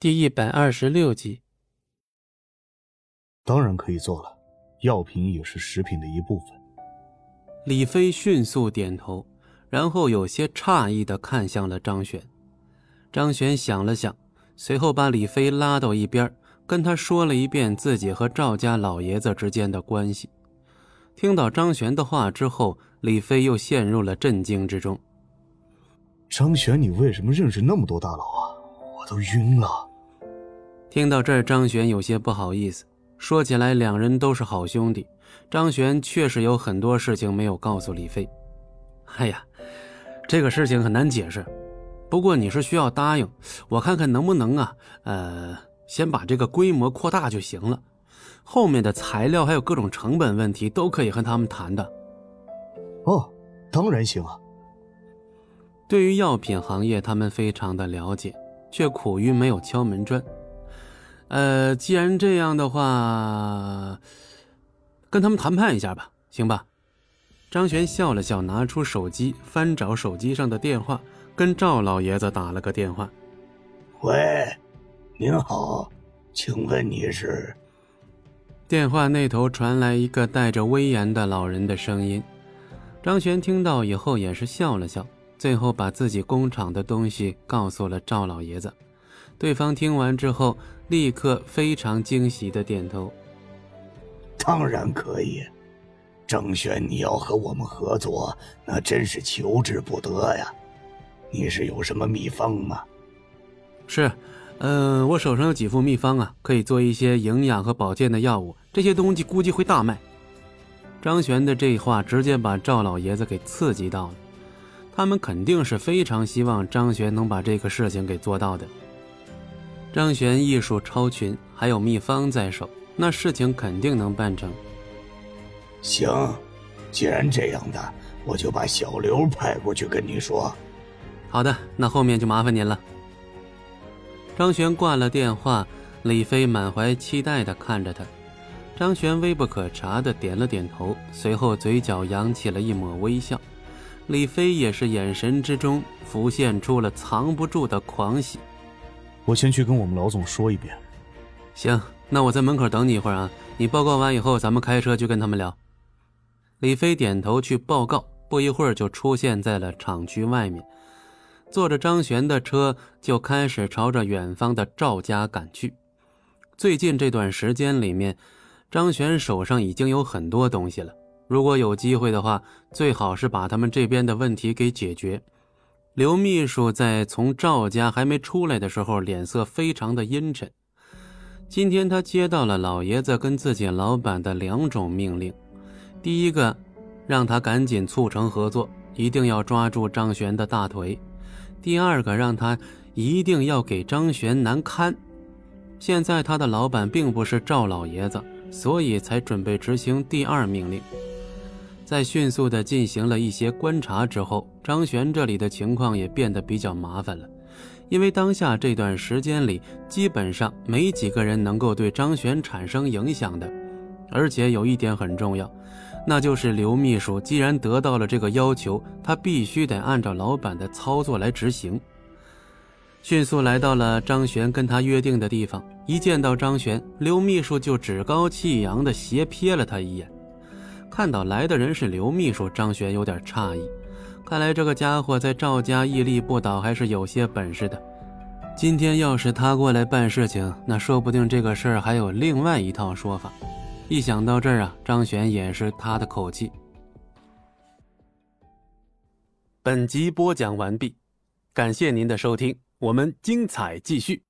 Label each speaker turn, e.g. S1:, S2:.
S1: 第一百二十六集。
S2: 当然可以做了，药品也是食品的一部分。
S1: 李飞迅速点头，然后有些诧异的看向了张璇。张璇想了想，随后把李飞拉到一边，跟他说了一遍自己和赵家老爷子之间的关系。听到张璇的话之后，李飞又陷入了震惊之中。
S2: 张璇，你为什么认识那么多大佬啊？我都晕了。
S1: 听到这儿，张璇有些不好意思。说起来，两人都是好兄弟，张璇确实有很多事情没有告诉李飞。哎呀，这个事情很难解释。不过你是需要答应我，看看能不能啊？呃，先把这个规模扩大就行了。后面的材料还有各种成本问题都可以和他们谈的。
S2: 哦，当然行啊。
S1: 对于药品行业，他们非常的了解，却苦于没有敲门砖。呃，既然这样的话，跟他们谈判一下吧，行吧？张璇笑了笑，拿出手机，翻找手机上的电话，跟赵老爷子打了个电话。
S3: 喂，您好，请问你是？
S1: 电话那头传来一个带着威严的老人的声音。张璇听到以后也是笑了笑，最后把自己工厂的东西告诉了赵老爷子。对方听完之后，立刻非常惊喜的点头。
S3: 当然可以，郑轩，你要和我们合作，那真是求之不得呀。你是有什么秘方吗？
S1: 是，嗯，我手上有几副秘方啊，可以做一些营养和保健的药物，这些东西估计会大卖。张璇的这话直接把赵老爷子给刺激到了，他们肯定是非常希望张璇能把这个事情给做到的。张璇艺术超群，还有秘方在手，那事情肯定能办成。
S3: 行，既然这样的，我就把小刘派过去跟你说。
S1: 好的，那后面就麻烦您了。张璇挂了电话，李飞满怀期待的看着他。张璇微不可察的点了点头，随后嘴角扬起了一抹微笑。李飞也是眼神之中浮现出了藏不住的狂喜。
S2: 我先去跟我们老总说一遍。
S1: 行，那我在门口等你一会儿啊。你报告完以后，咱们开车去跟他们聊。李飞点头去报告，不一会儿就出现在了厂区外面，坐着张璇的车就开始朝着远方的赵家赶去。最近这段时间里面，张璇手上已经有很多东西了。如果有机会的话，最好是把他们这边的问题给解决。刘秘书在从赵家还没出来的时候，脸色非常的阴沉。今天他接到了老爷子跟自己老板的两种命令：第一个，让他赶紧促成合作，一定要抓住张璇的大腿；第二个，让他一定要给张璇难堪。现在他的老板并不是赵老爷子，所以才准备执行第二命令。在迅速的进行了一些观察之后，张璇这里的情况也变得比较麻烦了，因为当下这段时间里，基本上没几个人能够对张璇产生影响的，而且有一点很重要，那就是刘秘书既然得到了这个要求，他必须得按照老板的操作来执行。迅速来到了张璇跟他约定的地方，一见到张璇，刘秘书就趾高气扬的斜瞥了他一眼。看到来的人是刘秘书，张璇有点诧异。看来这个家伙在赵家屹立不倒，还是有些本事的。今天要是他过来办事情，那说不定这个事儿还有另外一套说法。一想到这儿啊，张璇掩饰他的口气。本集播讲完毕，感谢您的收听，我们精彩继续。